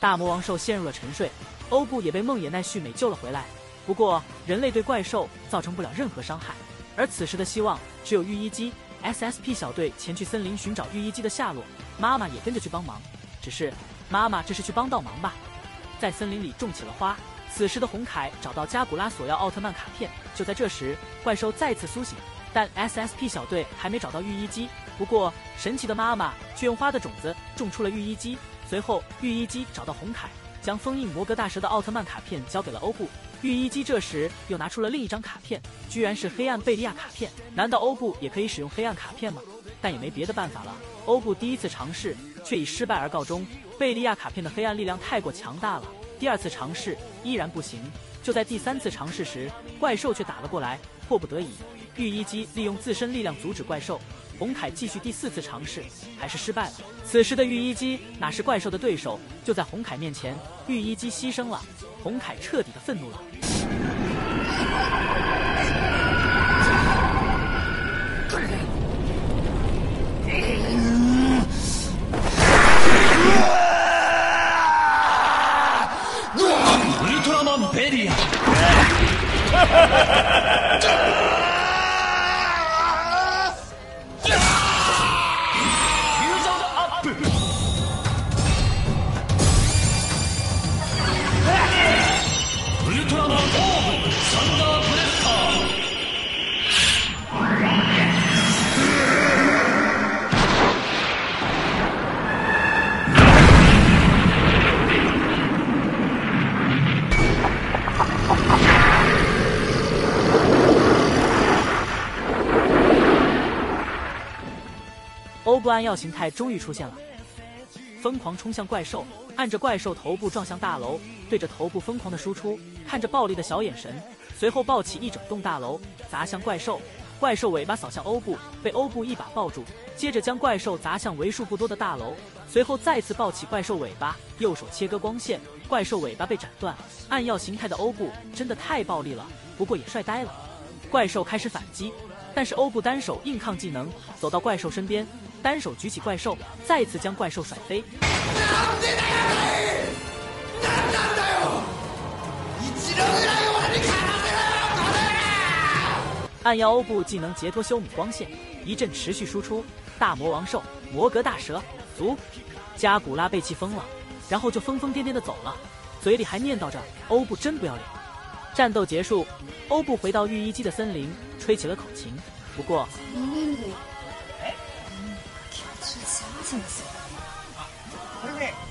大魔王兽陷入了沉睡，欧布也被梦野奈绪美救了回来。不过，人类对怪兽造成不了任何伤害，而此时的希望只有御医姬。SSP 小队前去森林寻找御医姬的下落，妈妈也跟着去帮忙。只是，妈妈这是去帮倒忙吧？在森林里种起了花。此时的红凯找到加古拉索要奥特曼卡片。就在这时，怪兽再次苏醒，但 SSP 小队还没找到御医姬。不过，神奇的妈妈却用花的种子种出了御医姬。随后，御医姬找到红凯，将封印摩格大蛇的奥特曼卡片交给了欧布。御医姬这时又拿出了另一张卡片，居然是黑暗贝利亚卡片。难道欧布也可以使用黑暗卡片吗？但也没别的办法了。欧布第一次尝试却以失败而告终。贝利亚卡片的黑暗力量太过强大了，第二次尝试依然不行。就在第三次尝试时，怪兽却打了过来，迫不得已，御医姬利用自身力量阻止怪兽。红凯继续第四次尝试，还是失败了。此时的御医姬哪是怪兽的对手？就在红凯面前，御医姬牺牲了。红凯彻底的愤怒了。欧布暗耀形态终于出现了，疯狂冲向怪兽，按着怪兽头部撞向大楼，对着头部疯狂的输出，看着暴力的小眼神，随后抱起一整栋大楼砸向怪兽，怪兽尾巴扫向欧布，被欧布一把抱住，接着将怪兽砸向为数不多的大楼，随后再次抱起怪兽尾巴，右手切割光线，怪兽尾巴被斩断。暗耀形态的欧布真的太暴力了，不过也帅呆了。怪兽开始反击，但是欧布单手硬抗技能，走到怪兽身边。单手举起怪兽，再次将怪兽甩飞。暗耀欧布技能截脱修姆光线，一阵持续输出。大魔王兽魔格大蛇足，加古拉被气疯了，然后就疯疯癫癫的走了，嘴里还念叨着欧布真不要脸。战斗结束，欧布回到御医姬的森林，吹起了口琴。不过。あっこれね